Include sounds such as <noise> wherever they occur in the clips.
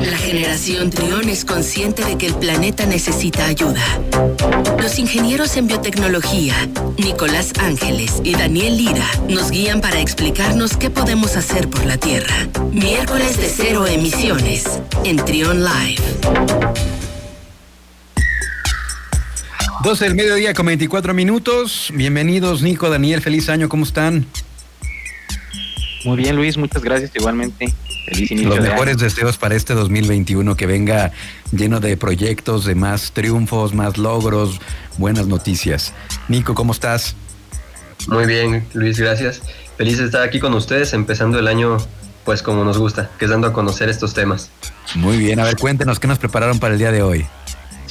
La generación Trión es consciente de que el planeta necesita ayuda. Los ingenieros en biotecnología, Nicolás Ángeles y Daniel Lira, nos guían para explicarnos qué podemos hacer por la Tierra. Miércoles de cero emisiones en Trión Live. 12 del mediodía con 24 minutos. Bienvenidos, Nico, Daniel, feliz año, ¿cómo están? Muy bien, Luis, muchas gracias igualmente. Feliz inicio Los mejores deseos para este 2021, que venga lleno de proyectos, de más triunfos, más logros, buenas noticias. Nico, ¿cómo estás? Muy bien, Luis, gracias. Feliz de estar aquí con ustedes, empezando el año pues como nos gusta, que es dando a conocer estos temas. Muy bien, a ver, cuéntenos qué nos prepararon para el día de hoy.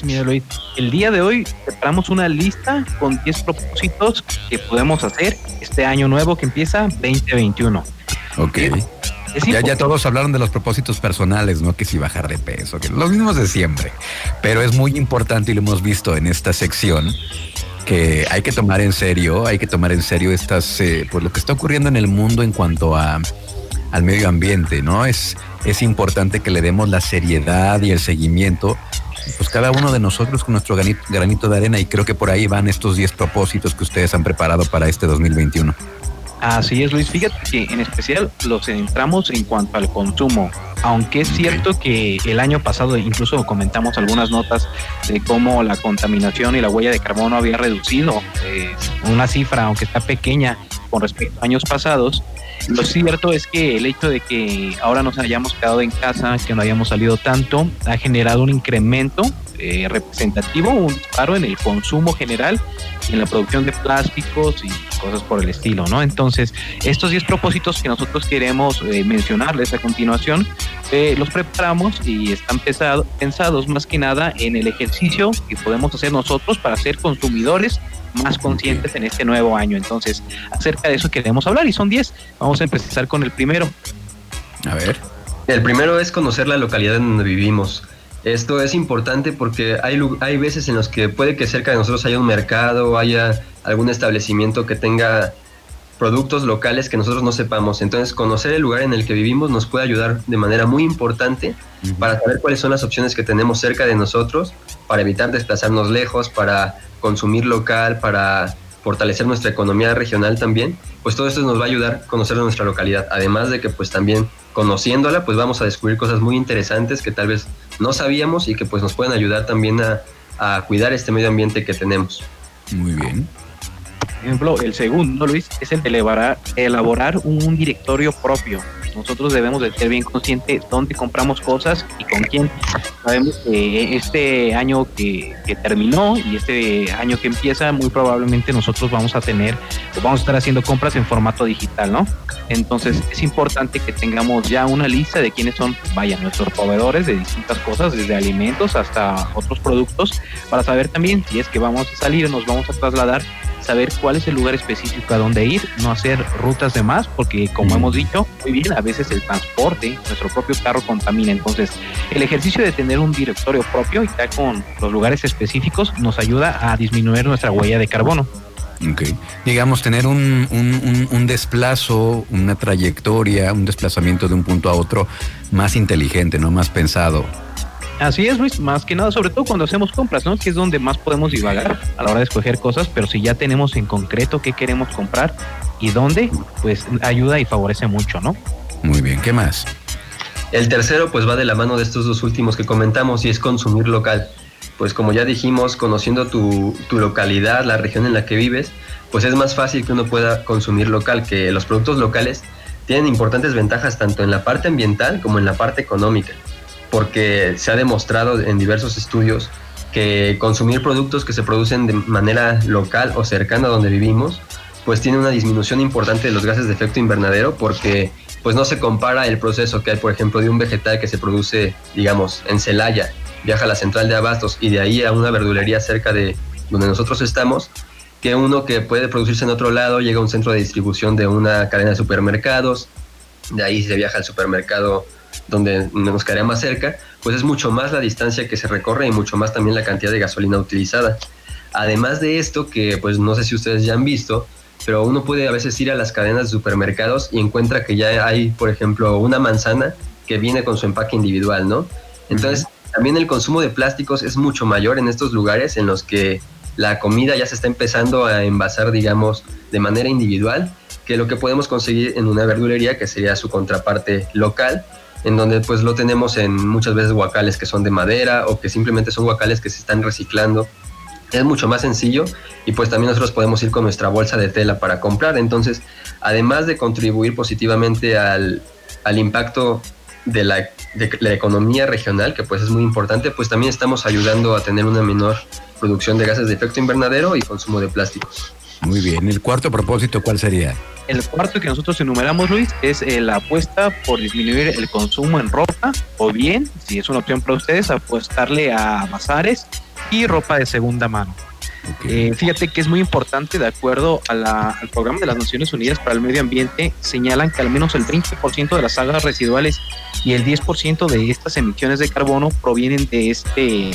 Mira, Luis, el día de hoy preparamos una lista con 10 propósitos que podemos hacer este año nuevo que empieza 2021. Ok. Ya, ya, todos hablaron de los propósitos personales, ¿no? Que si bajar de peso, que los mismos de siempre. Pero es muy importante y lo hemos visto en esta sección que hay que tomar en serio, hay que tomar en serio estas, eh, pues lo que está ocurriendo en el mundo en cuanto a al medio ambiente, ¿no? Es, es importante que le demos la seriedad y el seguimiento pues cada uno de nosotros con nuestro granito, de arena y creo que por ahí van estos 10 propósitos que ustedes han preparado para este 2021. Así es, Luis. Fíjate que en especial los centramos en cuanto al consumo. Aunque es cierto que el año pasado incluso comentamos algunas notas de cómo la contaminación y la huella de carbono había reducido eh, una cifra, aunque está pequeña con respecto a años pasados, lo cierto es que el hecho de que ahora nos hayamos quedado en casa, que no hayamos salido tanto, ha generado un incremento eh, representativo, un paro en el consumo general y en la producción de plásticos y cosas por el estilo, ¿no? Entonces, estos 10 propósitos que nosotros queremos eh, mencionarles a continuación, eh, los preparamos y están pensados más que nada en el ejercicio que podemos hacer nosotros para ser consumidores más conscientes en este nuevo año. Entonces, acerca de eso queremos hablar y son 10. Vamos a empezar con el primero. A ver. El primero es conocer la localidad en donde vivimos. Esto es importante porque hay, hay veces en los que puede que cerca de nosotros haya un mercado, haya algún establecimiento que tenga productos locales que nosotros no sepamos. Entonces, conocer el lugar en el que vivimos nos puede ayudar de manera muy importante para saber cuáles son las opciones que tenemos cerca de nosotros, para evitar desplazarnos lejos, para consumir local, para fortalecer nuestra economía regional también, pues todo esto nos va a ayudar a conocer nuestra localidad. Además de que pues también conociéndola, pues vamos a descubrir cosas muy interesantes que tal vez no sabíamos y que pues nos pueden ayudar también a, a cuidar este medio ambiente que tenemos. Muy bien. Por ejemplo, el segundo, Luis, es el de elaborar, elaborar un directorio propio nosotros debemos de ser bien conscientes dónde compramos cosas y con quién. Sabemos que este año que, terminó y este año que empieza, muy probablemente nosotros vamos a tener, vamos a estar haciendo compras en formato digital, ¿no? Entonces es importante que tengamos ya una lista de quiénes son, vaya, nuestros proveedores de distintas cosas, desde alimentos hasta otros productos, para saber también si es que vamos a salir o nos vamos a trasladar saber cuál es el lugar específico a dónde ir, no hacer rutas de más, porque como hemos dicho, muy bien, a veces el transporte, nuestro propio carro contamina. Entonces, el ejercicio de tener un directorio propio y estar con los lugares específicos nos ayuda a disminuir nuestra huella de carbono. Ok. Digamos, tener un, un, un, desplazo, una trayectoria, un desplazamiento de un punto a otro más inteligente, ¿no? Más pensado. Así es, Luis, más que nada, sobre todo cuando hacemos compras, ¿no? Que es donde más podemos divagar a la hora de escoger cosas, pero si ya tenemos en concreto qué queremos comprar y dónde, pues ayuda y favorece mucho, ¿no? Muy bien, ¿qué más? El tercero, pues va de la mano de estos dos últimos que comentamos y es consumir local. Pues como ya dijimos, conociendo tu, tu localidad, la región en la que vives, pues es más fácil que uno pueda consumir local, que los productos locales tienen importantes ventajas tanto en la parte ambiental como en la parte económica porque se ha demostrado en diversos estudios que consumir productos que se producen de manera local o cercana a donde vivimos, pues tiene una disminución importante de los gases de efecto invernadero porque pues no se compara el proceso que hay, por ejemplo, de un vegetal que se produce, digamos, en Celaya, viaja a la central de abastos y de ahí a una verdulería cerca de donde nosotros estamos, que uno que puede producirse en otro lado, llega a un centro de distribución de una cadena de supermercados, de ahí se viaja al supermercado donde nos quedaría más cerca, pues es mucho más la distancia que se recorre y mucho más también la cantidad de gasolina utilizada. Además de esto, que pues no sé si ustedes ya han visto, pero uno puede a veces ir a las cadenas de supermercados y encuentra que ya hay, por ejemplo, una manzana que viene con su empaque individual, ¿no? Entonces, también el consumo de plásticos es mucho mayor en estos lugares en los que la comida ya se está empezando a envasar, digamos, de manera individual, que lo que podemos conseguir en una verdulería, que sería su contraparte local, en donde pues lo tenemos en muchas veces guacales que son de madera o que simplemente son guacales que se están reciclando. Es mucho más sencillo y pues también nosotros podemos ir con nuestra bolsa de tela para comprar. Entonces, además de contribuir positivamente al, al impacto de la, de la economía regional, que pues es muy importante, pues también estamos ayudando a tener una menor producción de gases de efecto invernadero y consumo de plásticos. Muy bien. ¿El cuarto propósito cuál sería? El cuarto que nosotros enumeramos, Luis, es eh, la apuesta por disminuir el consumo en ropa o bien, si es una opción para ustedes, apostarle a bazares y ropa de segunda mano. Eh, fíjate que es muy importante, de acuerdo al programa de las Naciones Unidas para el Medio Ambiente, señalan que al menos el 20% de las aguas residuales y el 10% de estas emisiones de carbono provienen de este,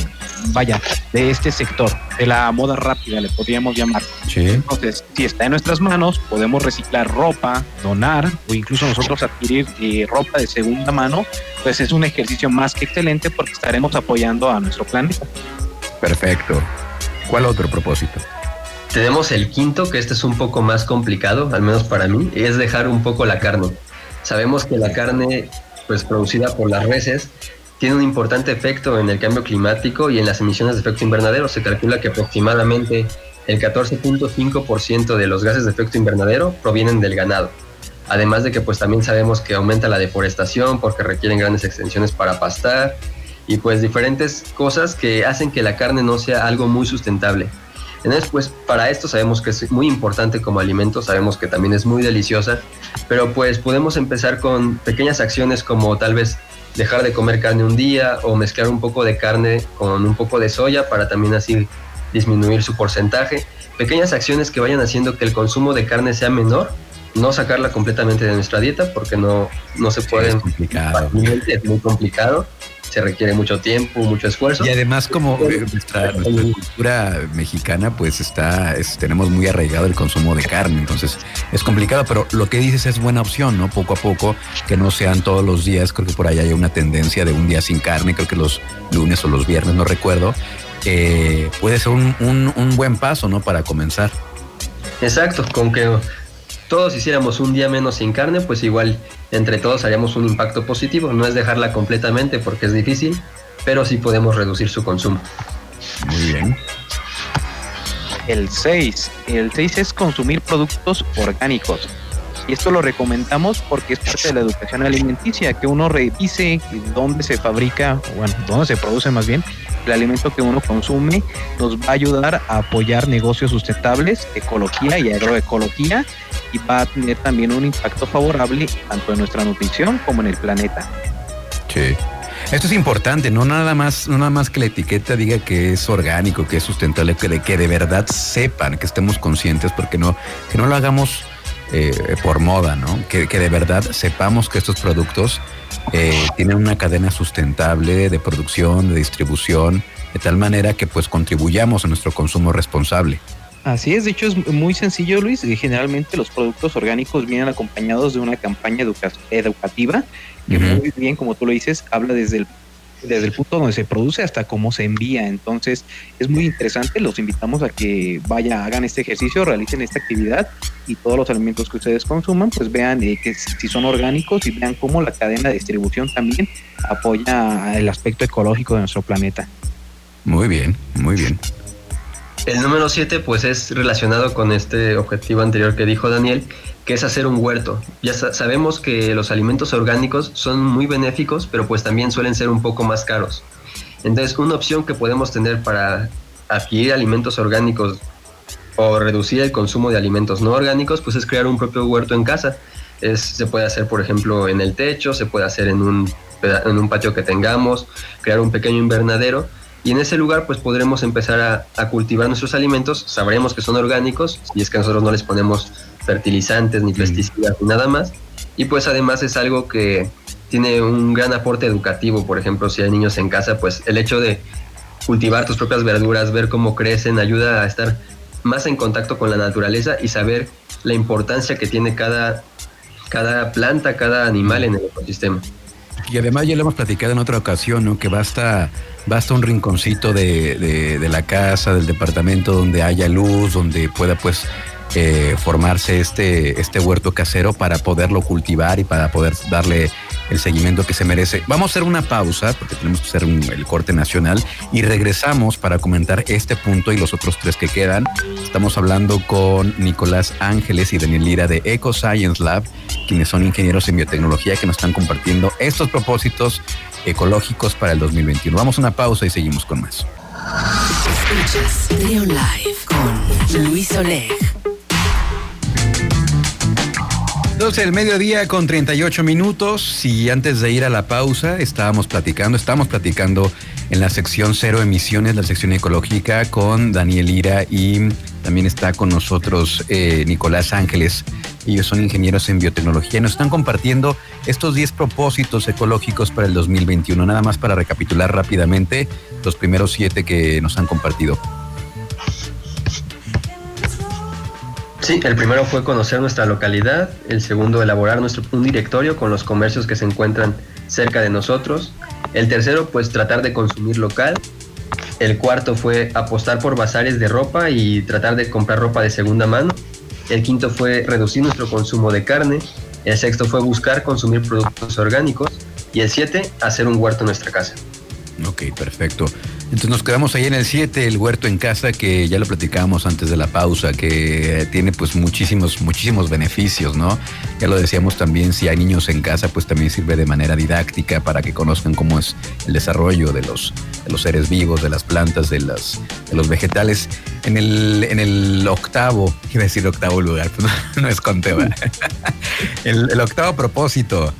vaya, de este sector, de la moda rápida, le podríamos llamar. Entonces, si está en nuestras manos, podemos reciclar ropa, donar o incluso nosotros adquirir eh, ropa de segunda mano, pues es un ejercicio más que excelente porque estaremos apoyando a nuestro planeta. Perfecto. ¿Cuál otro propósito? Tenemos el quinto, que este es un poco más complicado, al menos para mí, es dejar un poco la carne. Sabemos que la carne, pues producida por las reses, tiene un importante efecto en el cambio climático y en las emisiones de efecto invernadero. Se calcula que aproximadamente el 14.5% de los gases de efecto invernadero provienen del ganado. Además de que pues también sabemos que aumenta la deforestación porque requieren grandes extensiones para pastar y pues diferentes cosas que hacen que la carne no sea algo muy sustentable. Entonces, pues para esto sabemos que es muy importante como alimento, sabemos que también es muy deliciosa, pero pues podemos empezar con pequeñas acciones como tal vez dejar de comer carne un día o mezclar un poco de carne con un poco de soya para también así disminuir su porcentaje. Pequeñas acciones que vayan haciendo que el consumo de carne sea menor, no sacarla completamente de nuestra dieta porque no, no se puede. es complicado. Es muy complicado se requiere mucho tiempo, mucho esfuerzo. Y además como eh, nuestra, cultura mexicana pues está, tenemos muy arraigado el consumo de carne, entonces es complicado, pero lo que dices es buena opción, ¿no? Poco a poco, que no sean todos los días, creo que por ahí hay una tendencia de un día sin carne, creo que los lunes o los viernes, no recuerdo, eh, puede ser un, un, un buen paso, ¿no? Para comenzar. Exacto, con que todos hiciéramos un día menos sin carne, pues igual entre todos haríamos un impacto positivo. No es dejarla completamente porque es difícil, pero sí podemos reducir su consumo. Muy bien. El 6. El 6 es consumir productos orgánicos. Y esto lo recomendamos porque es parte de la educación alimenticia, que uno revise dónde se fabrica, bueno, dónde se produce más bien el alimento que uno consume, nos va a ayudar a apoyar negocios sustentables, ecología y agroecología, y va a tener también un impacto favorable tanto en nuestra nutrición como en el planeta. Sí. Esto es importante, no nada más, no nada más que la etiqueta diga que es orgánico, que es sustentable, que de, que de verdad sepan, que estemos conscientes, porque no, que no lo hagamos eh, por moda, ¿no? Que, de verdad sepamos que estos productos eh, tienen una cadena sustentable de producción, de distribución, de tal manera que pues contribuyamos a nuestro consumo responsable. Así es, de hecho es muy sencillo, Luis. Generalmente los productos orgánicos vienen acompañados de una campaña educativa que muy bien, como tú lo dices, habla desde el desde el punto donde se produce hasta cómo se envía. Entonces es muy interesante, los invitamos a que vaya, hagan este ejercicio, realicen esta actividad y todos los alimentos que ustedes consuman, pues vean eh, que si son orgánicos y vean cómo la cadena de distribución también apoya el aspecto ecológico de nuestro planeta. Muy bien, muy bien. El número 7 pues es relacionado con este objetivo anterior que dijo Daniel, que es hacer un huerto. Ya sabemos que los alimentos orgánicos son muy benéficos, pero pues también suelen ser un poco más caros. Entonces, una opción que podemos tener para adquirir alimentos orgánicos o reducir el consumo de alimentos no orgánicos, pues es crear un propio huerto en casa. Se puede hacer, por ejemplo, en el techo, se puede hacer en un, en un patio que tengamos, crear un pequeño invernadero y en ese lugar pues podremos empezar a, cultivar nuestros alimentos, sabremos que son orgánicos y es que nosotros no les ponemos fertilizantes ni pesticidas ni nada más. Y pues además es algo que tiene un gran aporte educativo, por ejemplo si hay niños en casa pues el hecho de cultivar tus propias verduras, ver cómo crecen, ayuda a estar más en contacto con la naturaleza y saber la importancia que tiene cada, cada planta, cada animal en el ecosistema. Y además ya lo hemos platicado en otra ocasión, ¿no? Que basta, basta un rinconcito de, de la casa, del departamento donde haya luz, donde pueda pues eh, formarse este, este huerto casero para poderlo cultivar y para poder darle el seguimiento que se merece. Vamos a hacer una pausa porque tenemos que hacer el corte nacional y regresamos para comentar este punto y los otros tres que quedan. Estamos hablando con Nicolás Ángeles y Daniel Lira de Eco Science Lab, quienes son ingenieros en biotecnología que nos están compartiendo estos propósitos ecológicos para el 2021. Vamos a una pausa y seguimos con más. Escuchas Live con Luis Oleg. 12 del mediodía con 38 minutos y antes de ir a la pausa estábamos platicando, estamos platicando en la sección cero emisiones, la sección ecológica con Daniel Ira y también está con nosotros eh, Nicolás Ángeles. Ellos son ingenieros en biotecnología y nos están compartiendo estos 10 propósitos ecológicos para el 2021. Nada más para recapitular rápidamente los primeros siete que nos han compartido. Sí, el primero fue conocer nuestra localidad, el segundo elaborar nuestro, un directorio con los comercios que se encuentran cerca de nosotros, el tercero pues tratar de consumir local, el cuarto fue apostar por bazares de ropa y tratar de comprar ropa de segunda mano, el quinto fue reducir nuestro consumo de carne, el sexto fue buscar consumir productos orgánicos y el siete hacer un huerto en nuestra casa. Ok, perfecto. Entonces nos quedamos ahí en el 7, el huerto en casa, que ya lo platicábamos antes de la pausa, que tiene pues muchísimos, muchísimos beneficios, ¿no? Ya lo decíamos también, si hay niños en casa, pues también sirve de manera didáctica para que conozcan cómo es el desarrollo de los, de los seres vivos, de las plantas, de, las, de los vegetales. En el, en el octavo, iba a decir octavo lugar, <laughs> pues no, es conteo. <laughs> el, el octavo propósito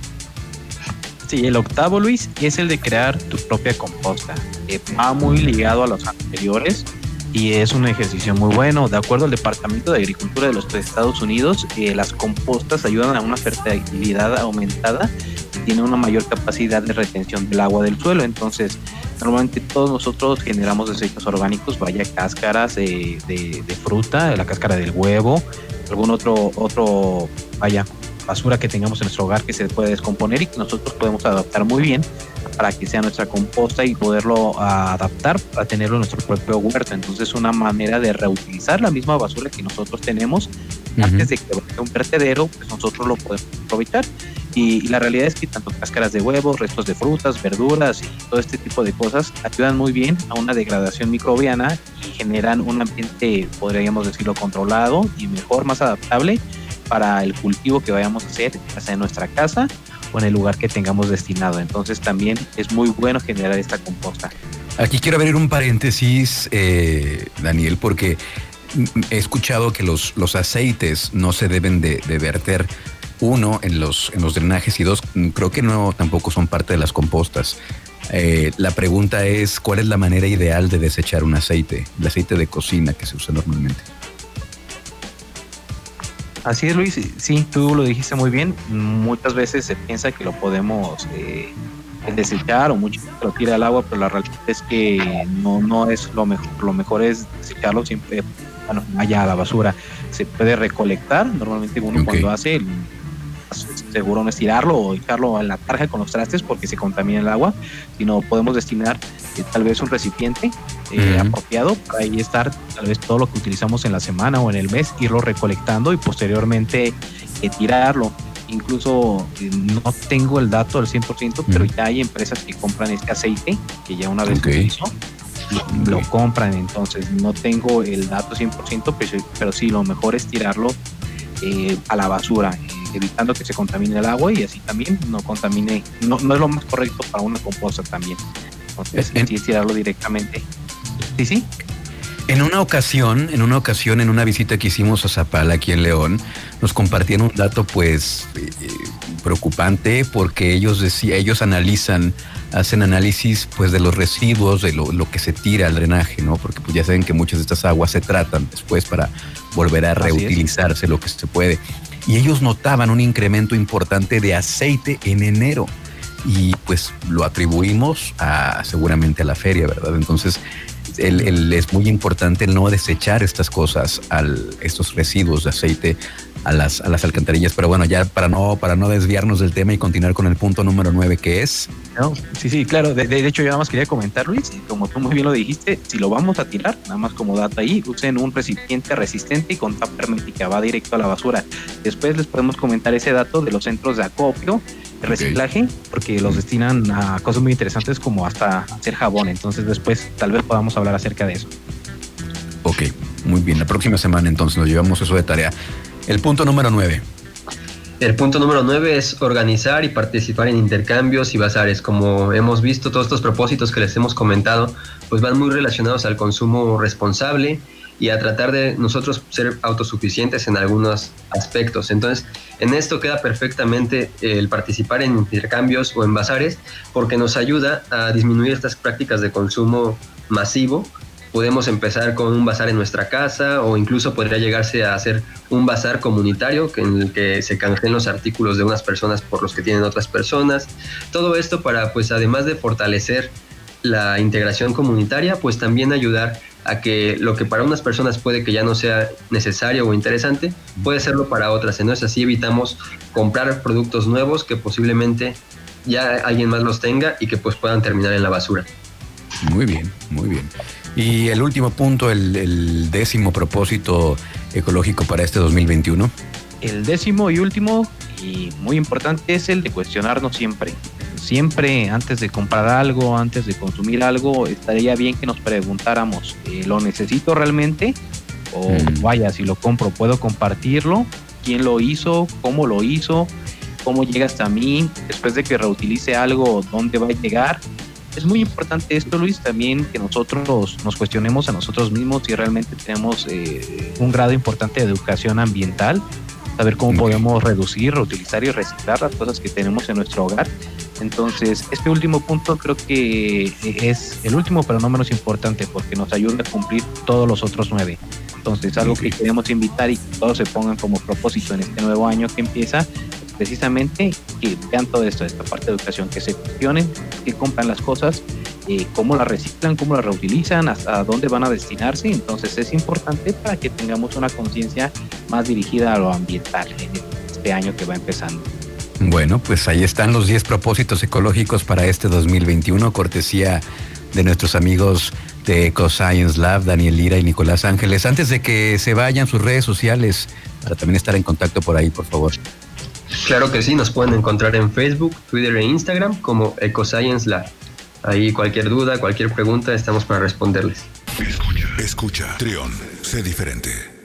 Sí, el octavo, Luis, es el de crear tu propia composta. va muy ligado a los anteriores y es un ejercicio muy bueno. De acuerdo al Departamento de Agricultura de los Estados Unidos, eh, las compostas ayudan a una fertilidad aumentada y tienen una mayor capacidad de retención del agua del suelo. Entonces, normalmente todos nosotros generamos desechos orgánicos, vaya cáscaras de, de, de fruta, la cáscara del huevo, algún otro, otro, vaya, basura que tengamos en nuestro hogar que se puede descomponer y que nosotros podemos adaptar muy bien para que sea nuestra composta y poderlo adaptar para tenerlo en nuestro propio huerto. Entonces, una manera de reutilizar la misma basura que nosotros tenemos antes de que vaya un vertedero, pues nosotros lo podemos aprovechar. Y, la realidad es que tanto cáscaras de huevos, restos de frutas, verduras y todo este tipo de cosas ayudan muy bien a una degradación microbiana y generan un ambiente, podríamos decirlo, controlado y mejor, más adaptable para el cultivo que vayamos a hacer, ya sea en nuestra casa o en el lugar que tengamos destinado. Entonces también es muy bueno generar esta composta. Aquí quiero abrir un paréntesis, eh, Daniel, porque he escuchado que los, aceites no se deben de, verter uno en los, en los drenajes y dos, creo que no tampoco son parte de las compostas. Eh, la pregunta es, ¿cuál es la manera ideal de desechar un aceite? El aceite de cocina que se usa normalmente. Así es, Luis. Sí, tú lo dijiste muy bien. Muchas veces se piensa que lo podemos eh, desechar o mucho lo tira al agua, pero la realidad es que no, no es lo mejor. Lo mejor es desecharlo siempre, bueno, allá a la basura. Se puede recolectar. Normalmente uno cuando hace seguro no es tirarlo o echarlo en la tarja con los trastes porque se contamina el agua, sino podemos destinar eh, tal vez un recipiente eh, apropiado para ahí estar tal vez todo lo que utilizamos en la semana o en el mes, irlo recolectando y posteriormente eh, tirarlo. Incluso no tengo el dato al 100%, pero ya hay empresas que compran este aceite, que ya una vez hizo, lo, compran. Entonces no tengo el dato 100%, pero, pero sí, lo mejor es tirarlo a la basura evitando que se contamine el agua y así también no contamine, no, no es lo más correcto para una composta también. Entonces, en, sí, tirarlo directamente. Sí, sí. En una ocasión, en una ocasión, en una visita que hicimos a Zapala aquí en León, nos compartían un dato pues eh, preocupante porque ellos decían, ellos analizan, hacen análisis pues de los residuos, de lo, que se tira al drenaje, ¿no? Porque pues ya saben que muchas de estas aguas se tratan después para volver a reutilizarse lo que se puede y ellos notaban un incremento importante de aceite en enero y pues lo atribuimos a seguramente a la feria, ¿verdad? Entonces es muy importante no desechar estas cosas, al, estos residuos de aceite a las, a las alcantarillas. Pero bueno, ya para no, para no desviarnos del tema y continuar con el punto número nueve que es. Sí, sí, claro. De, de, hecho, yo nada más quería comentar, Luis, como tú muy bien lo dijiste, si lo vamos a tirar, nada más como data ahí, usen un recipiente resistente y con tapa hermética, va directo a la basura. Después les podemos comentar ese dato de los centros de acopio reciclaje, porque los destinan a cosas muy interesantes como hasta hacer jabón. Entonces después tal vez podamos hablar acerca de eso. Ok, muy bien. La próxima semana entonces nos llevamos eso de tarea. El punto número 9. El punto número 9 es organizar y participar en intercambios y bazares. Como hemos visto, todos estos propósitos que les hemos comentado, pues van muy relacionados al consumo responsable y a tratar de nosotros ser autosuficientes en algunos aspectos. Entonces, en esto queda perfectamente el participar en intercambios o en bazares porque nos ayuda a disminuir estas prácticas de consumo masivo. Podemos empezar con un bazar en nuestra casa o incluso podría llegarse a hacer un bazar comunitario en el que se canjeen los artículos de unas personas por los que tienen otras personas. Todo esto para, pues además de fortalecer la integración comunitaria, pues también ayudar a que lo que para unas personas puede que ya no sea necesario o interesante, puede serlo para otras. Entonces así evitamos comprar productos nuevos que posiblemente ya alguien más los tenga y que pues puedan terminar en la basura. Muy bien, muy bien. Y el último punto, el, el décimo propósito ecológico para este 2021. El décimo y último y muy importante es el de cuestionarnos siempre siempre antes de comprar algo, antes de consumir algo, estaría bien que nos preguntáramos, eh, ¿lo necesito realmente? O mm. vaya, si lo compro, ¿puedo compartirlo? ¿Quién lo hizo? ¿Cómo lo hizo? ¿Cómo llega hasta mí? Después de que reutilice algo, ¿dónde va a llegar? Es muy importante esto, Luis, también que nosotros nos cuestionemos a nosotros mismos si realmente tenemos eh, un grado importante de educación ambiental, saber cómo podemos reducir, reutilizar y reciclar las cosas que tenemos en nuestro hogar entonces, este último punto creo que es el último, pero no menos importante, porque nos ayuda a cumplir todos los otros nueve. Entonces, algo que queremos invitar y que todos se pongan como propósito en este nuevo año que empieza, precisamente que vean todo esto, esta parte de educación, que se cuestionen, que compran las cosas, eh, cómo las reciclan, cómo las reutilizan, hasta dónde van a destinarse. Entonces, es importante para que tengamos una conciencia más dirigida a lo ambiental en este año que va empezando. Bueno, pues ahí están los 10 propósitos ecológicos para este 2021, cortesía de nuestros amigos de EcoScience Lab, Daniel Lira y Nicolás Ángeles. Antes de que se vayan sus redes sociales, para también estar en contacto por ahí, por favor. Claro que sí, nos pueden encontrar en Facebook, Twitter e Instagram como EcoScience Lab. Ahí cualquier duda, cualquier pregunta, estamos para responderles. Escucha, escucha, Trión, sé diferente.